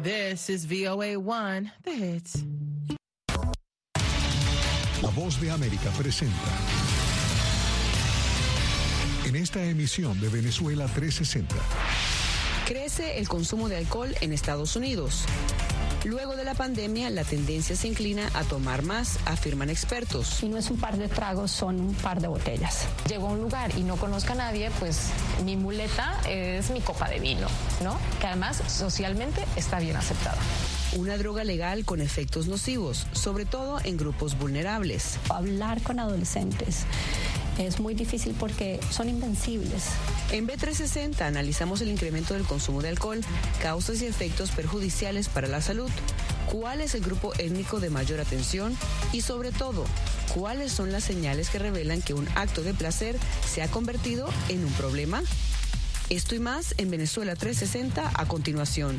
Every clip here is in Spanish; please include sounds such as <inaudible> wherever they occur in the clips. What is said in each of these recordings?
This is VOA1, the hits. La voz de América presenta. En esta emisión de Venezuela 360. Crece el consumo de alcohol en Estados Unidos. Luego de la pandemia, la tendencia se inclina a tomar más, afirman expertos. Y no es un par de tragos, son un par de botellas. Llego a un lugar y no conozco a nadie, pues mi muleta es mi copa de vino, ¿no? Que además socialmente está bien aceptada. Una droga legal con efectos nocivos, sobre todo en grupos vulnerables. Hablar con adolescentes es muy difícil porque son invencibles. En B360 analizamos el incremento del consumo de alcohol, causas y efectos perjudiciales para la salud, cuál es el grupo étnico de mayor atención y sobre todo, cuáles son las señales que revelan que un acto de placer se ha convertido en un problema. Esto y más en Venezuela 360 a continuación.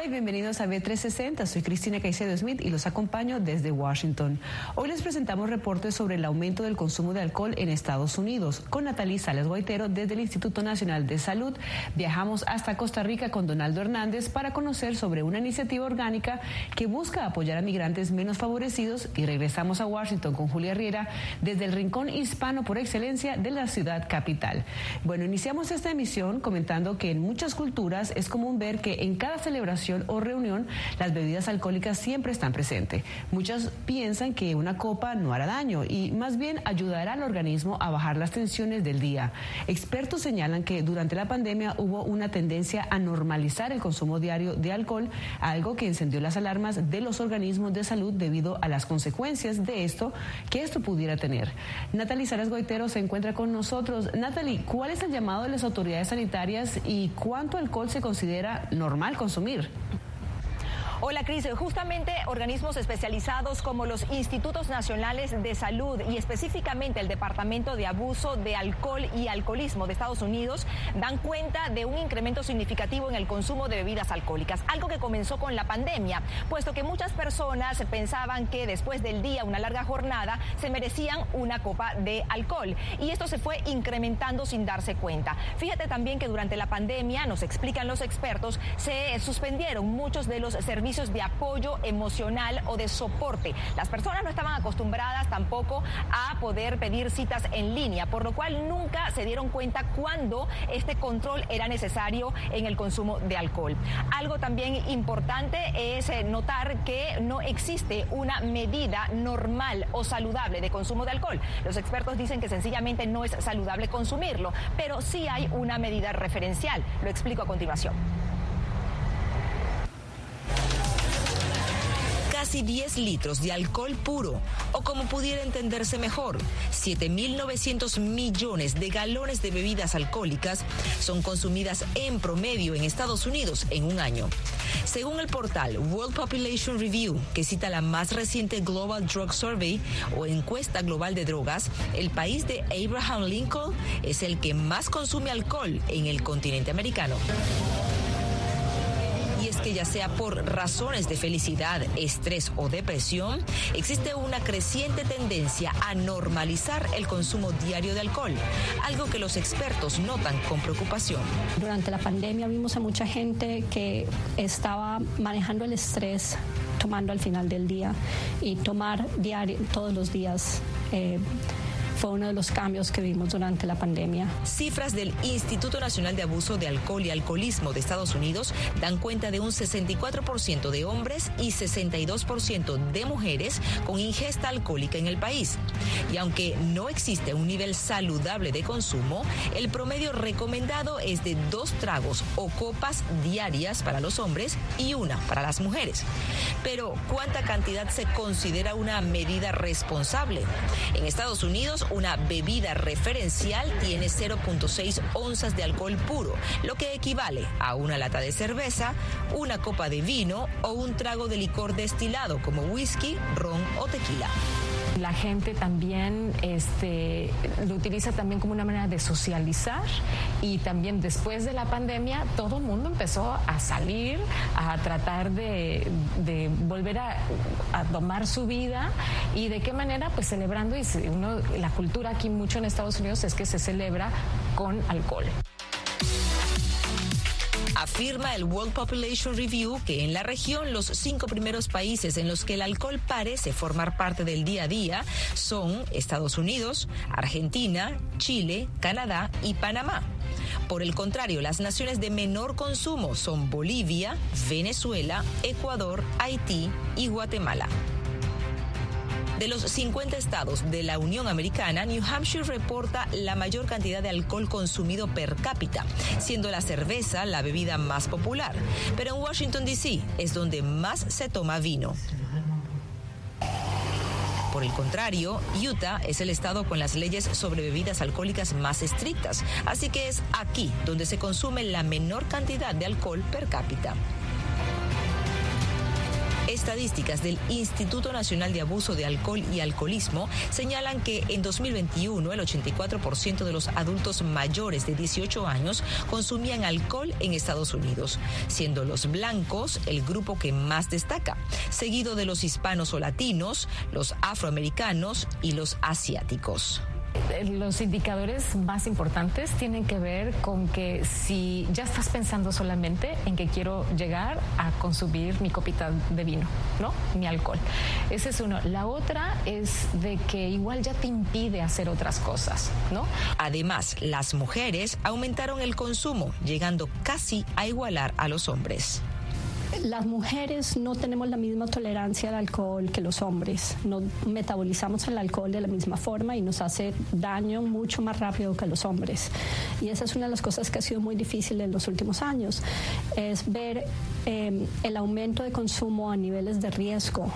Hola y bienvenidos a B360. Soy Cristina Caicedo Smith y los acompaño desde Washington. Hoy les presentamos reportes sobre el aumento del consumo de alcohol en Estados Unidos. Con Natalie Sales Guaitero desde el Instituto Nacional de Salud, viajamos hasta Costa Rica con Donaldo Hernández para conocer sobre una iniciativa orgánica que busca apoyar a migrantes menos favorecidos y regresamos a Washington con Julia Riera desde el rincón hispano por excelencia de la ciudad capital. Bueno, iniciamos esta emisión comentando que en muchas culturas es común ver que en cada celebración o reunión, las bebidas alcohólicas siempre están presentes. Muchos piensan que una copa no hará daño y más bien ayudará al organismo a bajar las tensiones del día. Expertos señalan que durante la pandemia hubo una tendencia a normalizar el consumo diario de alcohol, algo que encendió las alarmas de los organismos de salud debido a las consecuencias de esto que esto pudiera tener. Natalie Saras Goitero se encuentra con nosotros. Natalie, ¿cuál es el llamado de las autoridades sanitarias y cuánto alcohol se considera normal consumir? Hola, Cris. Justamente organismos especializados como los Institutos Nacionales de Salud y específicamente el Departamento de Abuso de Alcohol y Alcoholismo de Estados Unidos dan cuenta de un incremento significativo en el consumo de bebidas alcohólicas, algo que comenzó con la pandemia, puesto que muchas personas pensaban que después del día, una larga jornada, se merecían una copa de alcohol. Y esto se fue incrementando sin darse cuenta. Fíjate también que durante la pandemia, nos explican los expertos, se suspendieron muchos de los servicios de apoyo emocional o de soporte. Las personas no estaban acostumbradas tampoco a poder pedir citas en línea, por lo cual nunca se dieron cuenta cuándo este control era necesario en el consumo de alcohol. Algo también importante es eh, notar que no existe una medida normal o saludable de consumo de alcohol. Los expertos dicen que sencillamente no es saludable consumirlo, pero sí hay una medida referencial. Lo explico a continuación. Casi 10 litros de alcohol puro, o como pudiera entenderse mejor, 7.900 millones de galones de bebidas alcohólicas son consumidas en promedio en Estados Unidos en un año. Según el portal World Population Review, que cita la más reciente Global Drug Survey o encuesta global de drogas, el país de Abraham Lincoln es el que más consume alcohol en el continente americano que ya sea por razones de felicidad, estrés o depresión, existe una creciente tendencia a normalizar el consumo diario de alcohol, algo que los expertos notan con preocupación. Durante la pandemia vimos a mucha gente que estaba manejando el estrés tomando al final del día y tomar diario todos los días. Eh, fue uno de los cambios que vimos durante la pandemia. Cifras del Instituto Nacional de Abuso de Alcohol y Alcoholismo de Estados Unidos dan cuenta de un 64% de hombres y 62% de mujeres con ingesta alcohólica en el país. Y aunque no existe un nivel saludable de consumo, el promedio recomendado es de dos tragos o copas diarias para los hombres y una para las mujeres. Pero, ¿cuánta cantidad se considera una medida responsable? En Estados Unidos, una bebida referencial tiene 0.6 onzas de alcohol puro, lo que equivale a una lata de cerveza, una copa de vino o un trago de licor destilado como whisky, ron o tequila. La gente también este, lo utiliza también como una manera de socializar y también después de la pandemia todo el mundo empezó a salir, a tratar de, volver a, tomar su vida y de qué manera pues celebrando y uno, la cultura aquí mucho en Estados Unidos es que se celebra con alcohol. Afirma el World Population Review que en la región los cinco primeros países en los que el alcohol parece formar parte del día a día son Estados Unidos, Argentina, Chile, Canadá y Panamá. Por el contrario, las naciones de menor consumo son Bolivia, Venezuela, Ecuador, Haití y Guatemala. De los 50 estados de la Unión Americana, New Hampshire reporta la mayor cantidad de alcohol consumido per cápita, siendo la cerveza la bebida más popular. Pero en Washington, D.C. es donde más se toma vino. Por el contrario, Utah es el estado con las leyes sobre bebidas alcohólicas más estrictas, así que es aquí donde se consume la menor cantidad de alcohol per cápita. Estadísticas del Instituto Nacional de Abuso de Alcohol y Alcoholismo señalan que en 2021 el 84% de los adultos mayores de 18 años consumían alcohol en Estados Unidos, siendo los blancos el grupo que más destaca, seguido de los hispanos o latinos, los afroamericanos y los asiáticos. Eh, los indicadores más importantes tienen que ver con que si ya estás pensando solamente en que quiero llegar a consumir mi copita de vino, ¿no? Mi alcohol. Ese es uno. La otra es de que igual ya te impide hacer otras cosas, ¿no? Además, las mujeres aumentaron el consumo, llegando casi a igualar a los hombres las mujeres no tenemos la misma tolerancia al alcohol que los hombres. No metabolizamos el alcohol de la misma forma y nos hace daño mucho más rápido que los hombres. Y esa es una de las cosas que ha sido muy difícil en los últimos años, es ver eh, el aumento de consumo a niveles de riesgo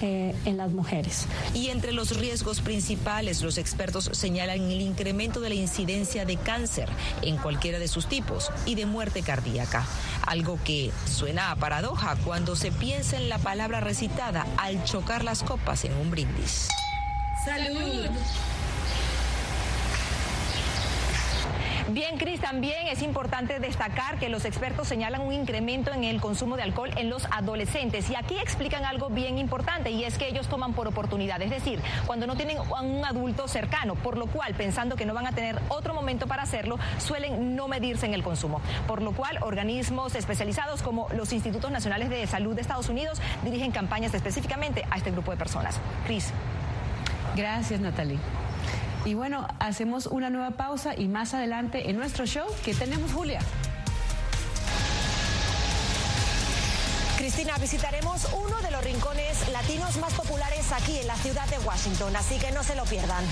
eh, en las mujeres. Y entre los riesgos principales, los expertos señalan el incremento de la incidencia de cáncer en cualquiera de sus tipos y de muerte cardíaca, algo que suena a paradoja cuando se piensa en la palabra recitada al chocar las copas en un brindis. ¡Salud! Bien, Cris, también es importante destacar que los expertos señalan un incremento en el consumo de alcohol en los adolescentes. Y aquí explican algo bien importante y es que ellos toman por oportunidad, es decir, cuando no tienen a un adulto cercano, por lo cual, pensando que no van a tener otro momento para hacerlo, suelen no medirse en el consumo. Por lo cual, organismos especializados como los Institutos Nacionales de Salud de Estados Unidos dirigen campañas específicamente a este grupo de personas. Cris. Gracias, Natalie. Y bueno, hacemos una nueva pausa y más adelante en nuestro show, ¿qué tenemos, Julia? Cristina, visitaremos uno de los rincones latinos más populares aquí en la ciudad de Washington, así que no se lo pierdan.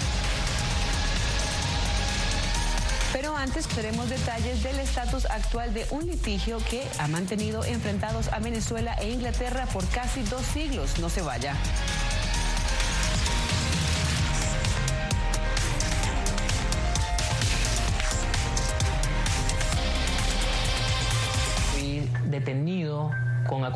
Pero antes queremos detalles del estatus actual de un litigio que ha mantenido enfrentados a Venezuela e Inglaterra por casi dos siglos. No se vaya.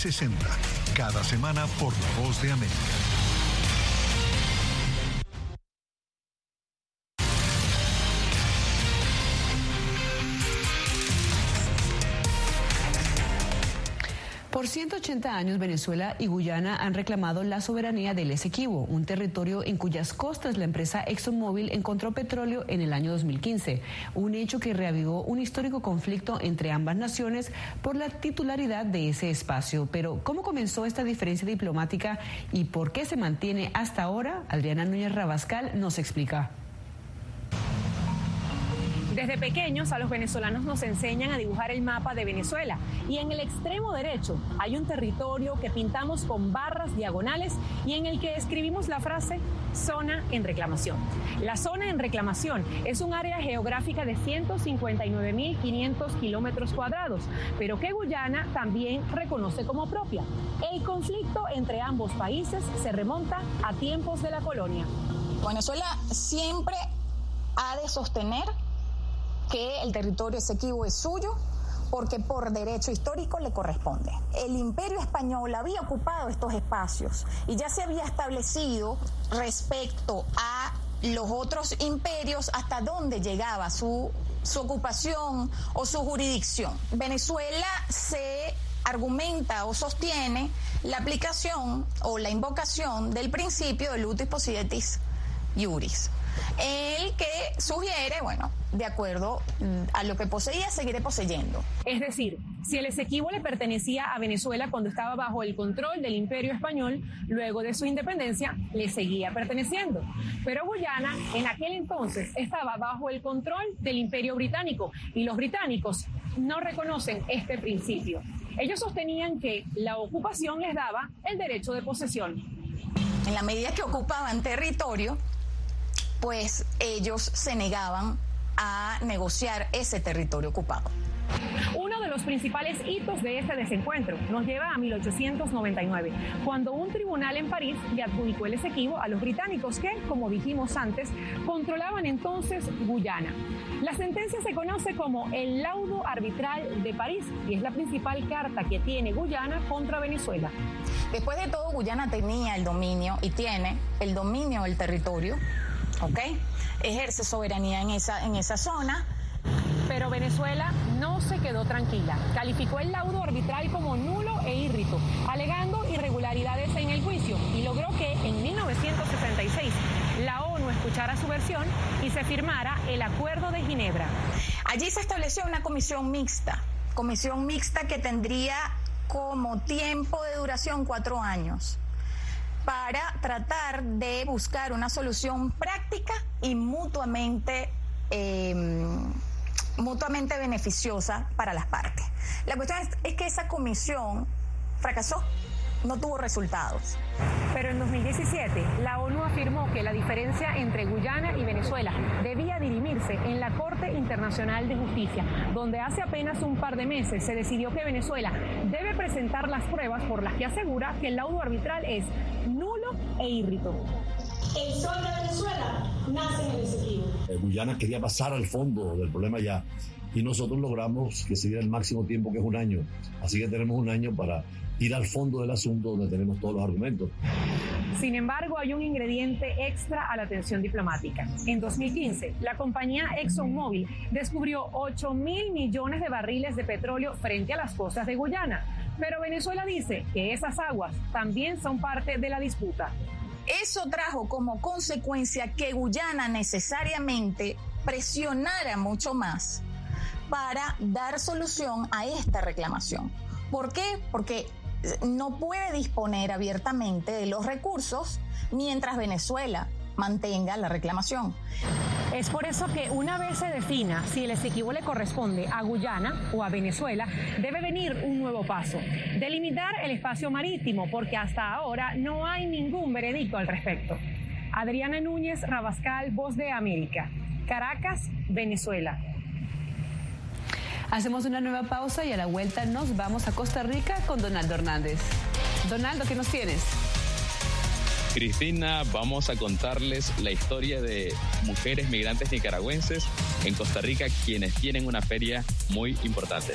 360, cada semana por La Voz de América. Por 180 años, Venezuela y Guyana han reclamado la soberanía del Esequibo, un territorio en cuyas costas la empresa ExxonMobil encontró petróleo en el año 2015, un hecho que reavivó un histórico conflicto entre ambas naciones por la titularidad de ese espacio. Pero, ¿cómo comenzó esta diferencia diplomática y por qué se mantiene hasta ahora? Adriana Núñez Rabascal nos explica. Desde pequeños a los venezolanos nos enseñan a dibujar el mapa de Venezuela y en el extremo derecho hay un territorio que pintamos con barras diagonales y en el que escribimos la frase zona en reclamación. La zona en reclamación es un área geográfica de 159.500 kilómetros cuadrados, pero que Guyana también reconoce como propia. El conflicto entre ambos países se remonta a tiempos de la colonia. Venezuela siempre ha de sostener que el territorio Esequibo es suyo porque por derecho histórico le corresponde. El imperio español había ocupado estos espacios y ya se había establecido respecto a los otros imperios hasta dónde llegaba su, su ocupación o su jurisdicción. Venezuela se argumenta o sostiene la aplicación o la invocación del principio del utis possidetis iuris el que sugiere, bueno, de acuerdo mm, a lo que poseía, seguiré poseyendo. Es decir, si el Esequibo le pertenecía a Venezuela cuando estaba bajo el control del Imperio Español, luego de su independencia le seguía perteneciendo. Pero Guyana en aquel entonces estaba bajo el control del Imperio Británico y los británicos no reconocen este principio. Ellos sostenían que la ocupación les daba el derecho de posesión. En la medida que ocupaban territorio, pues ellos se negaban a negociar ese territorio ocupado. Uno de los principales hitos de este desencuentro nos lleva a 1899, cuando un tribunal en París le adjudicó el Esequibo a los británicos que, como dijimos antes, controlaban entonces Guyana. La sentencia se conoce como el laudo arbitral de París y es la principal carta que tiene Guyana contra Venezuela. Después de todo, Guyana tenía el dominio y tiene el dominio del territorio ¿ok? Ejerce soberanía en esa, en esa zona. Pero Venezuela no se quedó tranquila. Calificó el laudo arbitral como nulo e írrito, alegando irregularidades en el juicio y logró que en 1966 la ONU escuchara su versión y se firmara el Acuerdo de Ginebra. Allí se estableció una comisión mixta, comisión mixta que tendría como tiempo de duración cuatro años para tratar de buscar una solución práctica y mutuamente, em, mutuamente beneficiosa para las partes. La cuestión es que esa comisión fracasó no tuvo resultados. Pero en 2017, la ONU afirmó que la diferencia entre Guyana y Venezuela debía dirimirse en la Corte Internacional de Justicia, donde hace apenas un par de meses se decidió que Venezuela debe presentar las pruebas por las que asegura que el laudo arbitral es nulo e írrito. El sol de Venezuela nace en el Esequibo. Eh, Guyana quería pasar al fondo del problema ya y nosotros logramos que se diera el máximo tiempo que es un año. Así que tenemos un año para ir al fondo del asunto donde tenemos todos los argumentos. Sin embargo, hay un ingrediente extra a la tensión diplomática. En 2015, la compañía ExxonMobil descubrió 8 mil millones de barriles de petróleo frente a las costas de Guyana. Pero Venezuela dice que esas aguas también son parte de la disputa. Eso trajo como consecuencia que Guyana necesariamente presionara mucho más para dar solución a esta reclamación. ¿Por qué? Porque no puede disponer abiertamente de los recursos mientras Venezuela mantenga la reclamación. Es por eso que una vez se defina si el Esequibo le corresponde a Guyana o a Venezuela, debe venir un nuevo paso, delimitar el espacio marítimo, porque hasta ahora no hay ningún veredicto al respecto. Adriana Núñez Rabascal, Voz de América, Caracas, Venezuela. Hacemos una nueva pausa y a la vuelta nos vamos a Costa Rica con Donaldo Hernández. Donaldo, ¿qué nos tienes? Cristina, vamos a contarles la historia de mujeres migrantes nicaragüenses en Costa Rica quienes tienen una feria muy importante.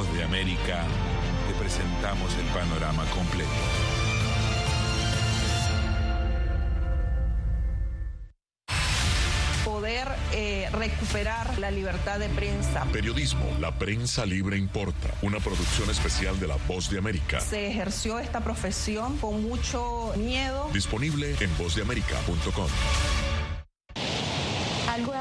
Voz de América te presentamos el panorama completo. Poder eh, recuperar la libertad de prensa. Periodismo, la prensa libre importa. Una producción especial de La Voz de América. Se ejerció esta profesión con mucho miedo. Disponible en vozdeamerica.com.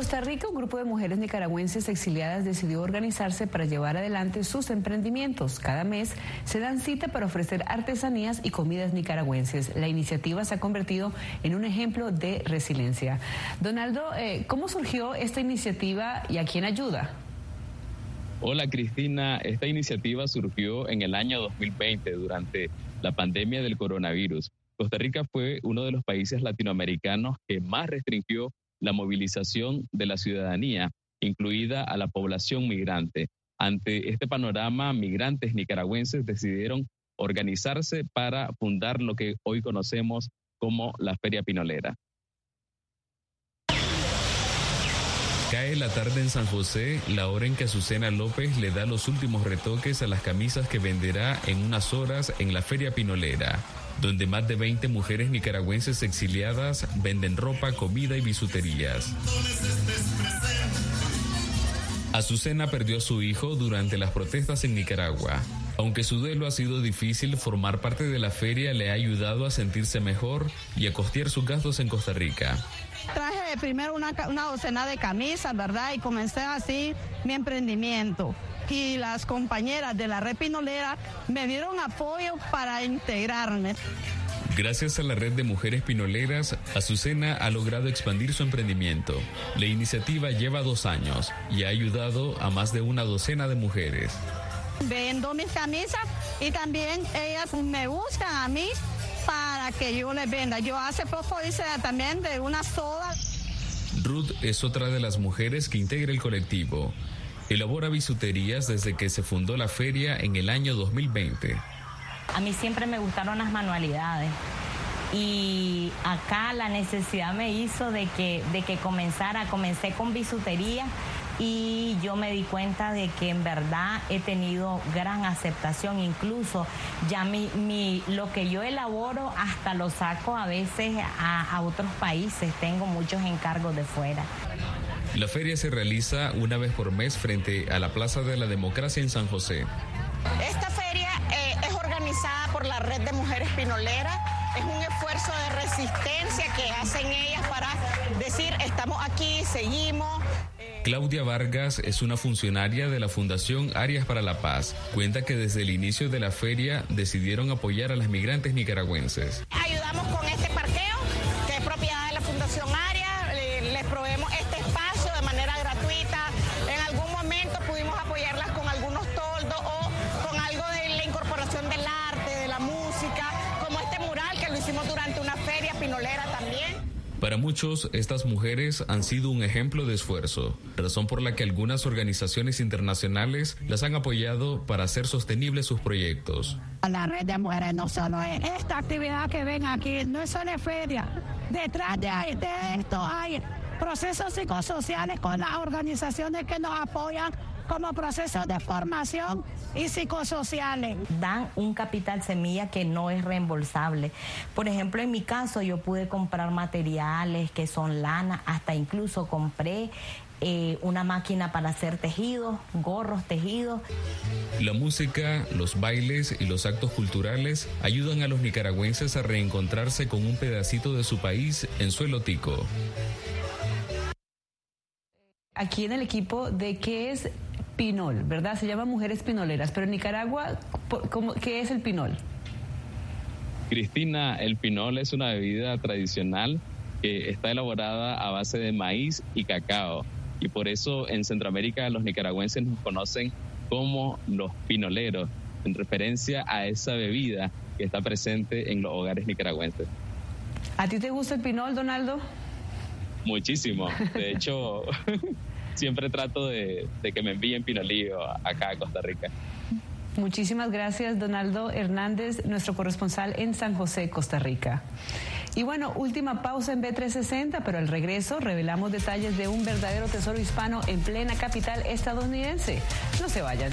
Costa Rica, un grupo de mujeres nicaragüenses exiliadas decidió organizarse para llevar adelante sus emprendimientos. Cada mes se dan cita para ofrecer artesanías y comidas nicaragüenses. La iniciativa se ha convertido en un ejemplo de resiliencia. Donaldo, eh, ¿cómo surgió esta iniciativa y a quién ayuda? Hola Cristina, esta iniciativa surgió en el año 2020 durante la pandemia del coronavirus. Costa Rica fue uno de los países latinoamericanos que más restringió la movilización de la ciudadanía, incluida a la población migrante. Ante este panorama, migrantes nicaragüenses decidieron organizarse para fundar lo que hoy conocemos como la Feria Pinolera. Cae la tarde en San José, la hora en que Azucena López le da los últimos retoques a las camisas que venderá en unas horas en la Feria Pinolera, donde más de 20 mujeres nicaragüenses exiliadas venden ropa, comida y bisuterías. Azucena perdió a su hijo durante las protestas en Nicaragua. Aunque su duelo ha sido difícil, formar parte de la feria le ha ayudado a sentirse mejor y a costear sus gastos en Costa Rica. Traje primero una, una docena de camisas, ¿verdad? Y comencé así mi emprendimiento. Y las compañeras de la red pinolera me dieron apoyo para integrarme. Gracias a la red de mujeres pinoleras, Azucena ha logrado expandir su emprendimiento. La iniciativa lleva dos años y ha ayudado a más de una docena de mujeres. Vendo mis camisas y también ellas me buscan a mí para que yo les venda. Yo hace poco hice también de una soda. Ruth es otra de las mujeres que integra el colectivo. Elabora bisuterías desde que se fundó la feria en el año 2020. A mí siempre me gustaron las manualidades y acá la necesidad me hizo de que, de que comenzara, comencé con bisutería y yo me di cuenta de que en verdad he tenido gran aceptación, incluso ya mi, mi lo que yo elaboro hasta lo saco a veces a, a otros países, tengo muchos encargos de fuera. La feria se realiza una vez por mes frente a la Plaza de la Democracia en San José. Esta feria eh, es organizada por la Red de Mujeres Pinoleras. Es un esfuerzo de resistencia que hacen ellas para decir, estamos aquí, seguimos. Claudia Vargas es una funcionaria de la Fundación Arias para la Paz. Cuenta que desde el inicio de la feria decidieron apoyar a las migrantes nicaragüenses. Muchos, estas mujeres han sido un ejemplo de esfuerzo, razón por la que algunas organizaciones internacionales las han apoyado para hacer sostenibles sus proyectos. La red de mujeres no solo es esta actividad que ven aquí, no es solo feria. Detrás de, de esto hay procesos psicosociales con las organizaciones que nos apoyan como procesos de formación y psicosociales. Dan un capital semilla que no es reembolsable. Por ejemplo, en mi caso yo pude comprar materiales que son lana, hasta incluso compré eh, una máquina para hacer tejidos, gorros tejidos. La música, los bailes y los actos culturales ayudan a los nicaragüenses a reencontrarse con un pedacito de su país en suelo tico. Aquí en el equipo de qué es pinol, ¿verdad? Se llama mujeres pinoleras, pero en Nicaragua, ¿qué es el pinol? Cristina, el pinol es una bebida tradicional que está elaborada a base de maíz y cacao. Y por eso en Centroamérica los nicaragüenses nos conocen como los pinoleros, en referencia a esa bebida que está presente en los hogares nicaragüenses. ¿A ti te gusta el pinol, Donaldo? Muchísimo. De <laughs> hecho, <laughs> siempre trato de, que me envíen Pinolillo acá a Costa Rica. Muchísimas gracias, Donaldo Hernández, nuestro corresponsal en San José, Costa Rica. Y bueno, última pausa en B360, pero al regreso revelamos detalles de un verdadero tesoro hispano en plena capital estadounidense. No se vayan.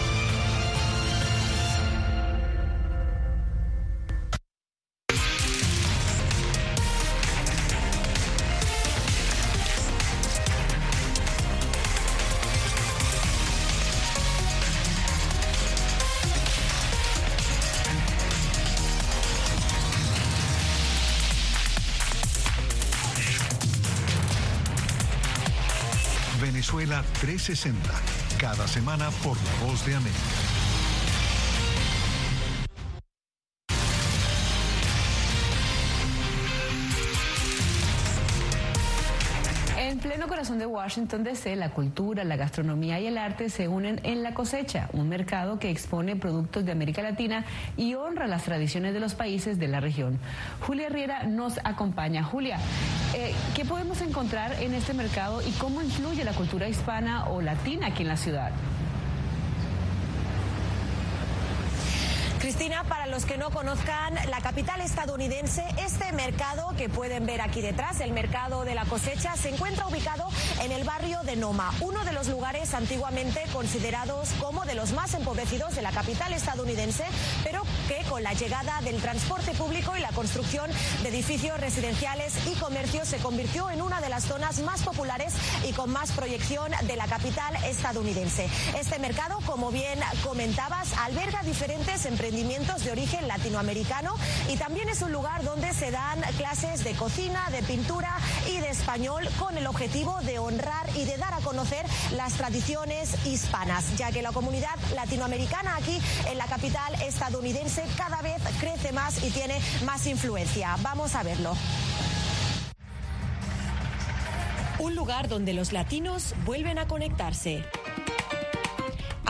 360, cada semana por La Voz de América. corazón de Washington DC, la cultura, la gastronomía y el arte se unen en La Cosecha, un mercado que expone productos de América Latina y honra las tradiciones de los países de la región. Julia Riera nos acompaña. Julia, eh, ¿qué podemos encontrar en este mercado y cómo influye la cultura hispana o latina aquí en la ciudad? Cristina, para los que no conozcan la capital estadounidense, este mercado que pueden ver aquí detrás, el mercado de la cosecha, se encuentra ubicado en el barrio de Noma, uno de los lugares antiguamente considerados como de los más empobrecidos de la capital estadounidense, pero que con la llegada del transporte público y la construcción de edificios residenciales y comercios se convirtió en una de las zonas más populares y con más proyección de la capital estadounidense. Este mercado, como bien comentabas, alberga diferentes emprendimientos de origen latinoamericano y también es un lugar donde se dan clases de cocina, de pintura y de español con el objetivo de honrar y de dar a conocer las tradiciones hispanas, ya que la comunidad latinoamericana aquí en la capital estadounidense cada vez crece más y tiene más influencia. Vamos a verlo. Un lugar donde los latinos vuelven a conectarse.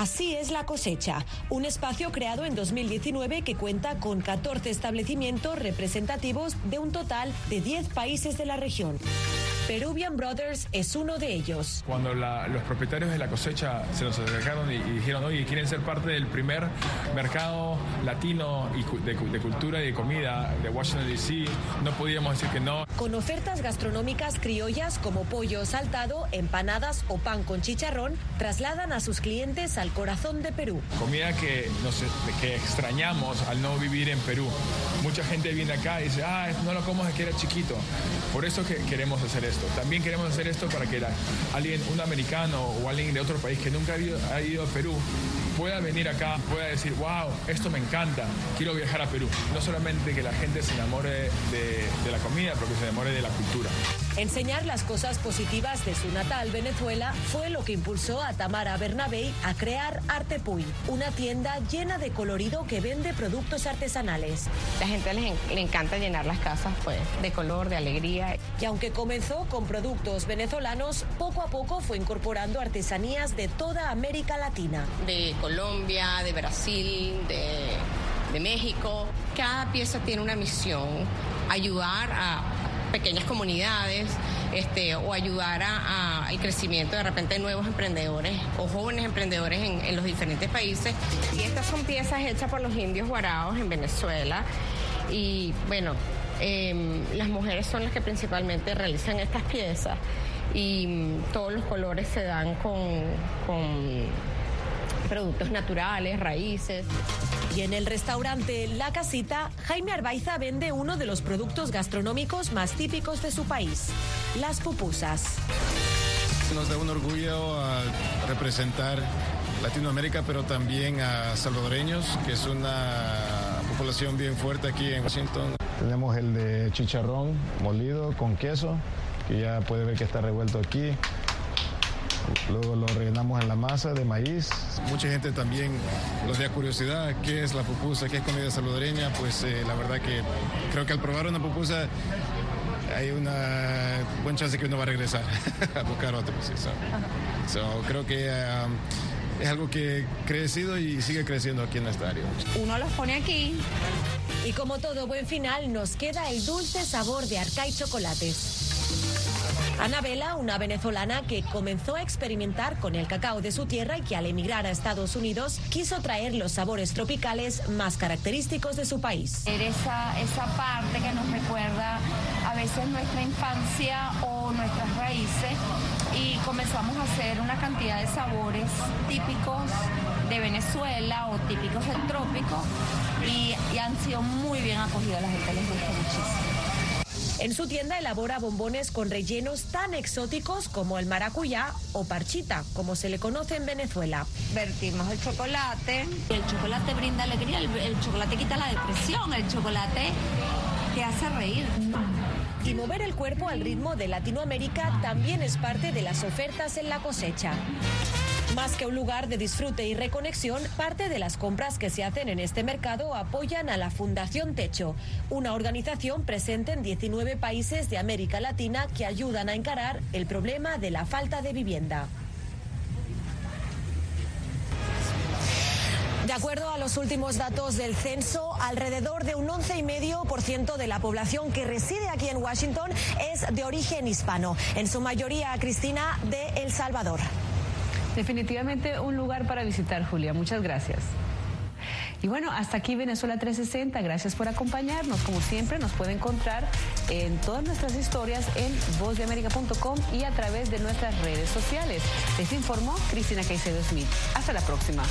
Así es la cosecha, un espacio creado en 2019 que cuenta con 14 establecimientos representativos de un total de 10 países de la región. Peruvian Brothers es uno de ellos. Cuando los propietarios de la cosecha se nos acercaron y, dijeron, oye, quieren ser parte del primer mercado latino de, de cultura y de comida de Washington, D.C., no podíamos decir que no. Con ofertas gastronómicas criollas como pollo saltado, empanadas o pan con chicharrón, trasladan a sus clientes al corazón de Perú. Comida que, que extrañamos al no vivir en Perú. Mucha gente viene acá y dice, ah, no lo como desde que era chiquito. Por eso que queremos hacer esto. También queremos hacer esto para que alguien, un americano o alguien de otro país que nunca ha ido, ha ido a Perú pueda venir acá, pueda decir, wow, esto me encanta, quiero viajar a Perú. No solamente que la gente se enamore de, de la comida, pero que se enamore de la cultura. Enseñar las cosas positivas de su natal Venezuela fue lo que impulsó a Tamara Bernabé a crear Arte Puy, una tienda llena de colorido que vende productos artesanales. La gente le, le encanta llenar las casas pues, de color, de alegría. Y aunque comenzó con productos venezolanos, poco a poco fue incorporando artesanías de toda América Latina. De Colombia, de Brasil, de, México. Cada pieza tiene una misión, ayudar a pequeñas comunidades este, o ayudar al crecimiento de repente de nuevos emprendedores o jóvenes emprendedores en, los diferentes países. Y estas son piezas hechas por los indios guaraos en Venezuela. Y bueno, em, las mujeres son las que principalmente realizan estas piezas y mm, todos los colores se dan con productos naturales, raíces. Y en el restaurante La Casita, Jaime Arbaiza vende uno de los productos gastronómicos más típicos de su país, las pupusas. Nos da un orgullo a representar Latinoamérica, pero también a salvadoreños, que es una población bien fuerte aquí en Washington. Tenemos el de chicharrón molido con queso, que ya puede ver que está revuelto aquí. Luego lo rellenamos en la masa de maíz. Mucha gente también los da curiosidad, ¿qué es la pupusa? ¿Qué es comida salvadoreña? Pues eh, la verdad que creo que al probar una pupusa hay una buena chance que uno va a regresar <laughs> a buscar otra. Pues, creo que um, es algo que ha crecido y sigue creciendo aquí en esta área. Uno los pone aquí. Y como todo buen final, nos queda el dulce sabor de arca y chocolates. Anabela, una venezolana que comenzó a experimentar con el cacao de su tierra y que al emigrar a Estados Unidos quiso traer los sabores tropicales más característicos de su país. Esa, esa parte que nos recuerda a veces nuestra infancia o nuestras raíces y comenzamos a hacer una cantidad de sabores típicos de Venezuela o típicos del trópico y, y han sido muy bien acogidos, la gente les gusta muchísimo. En su tienda elabora bombones con rellenos tan exóticos como el maracuyá o parchita, como se le conoce en Venezuela. Vertimos el chocolate. El chocolate brinda alegría, el, chocolate quita la depresión, el chocolate te hace reír. Y mover el cuerpo al ritmo de Latinoamérica también es parte de las ofertas en la cosecha. Más que un lugar de disfrute y reconexión, parte de las compras que se hacen en este mercado apoyan a la Fundación Techo, una organización presente en 19 países de América Latina que ayudan a encarar el problema de la falta de vivienda. De acuerdo a los últimos datos del censo, alrededor de un 11,5% de la población que reside aquí en Washington es de origen hispano, en su mayoría, Cristina, de El Salvador. Definitivamente un lugar para visitar, Julia. Muchas gracias. Y bueno, hasta aquí Venezuela 360. Gracias por acompañarnos. Como siempre, nos puede encontrar en todas nuestras historias en vozdeamerica.com y a través de nuestras redes sociales. Les informó Cristina Caicedo Smith. Hasta la próxima.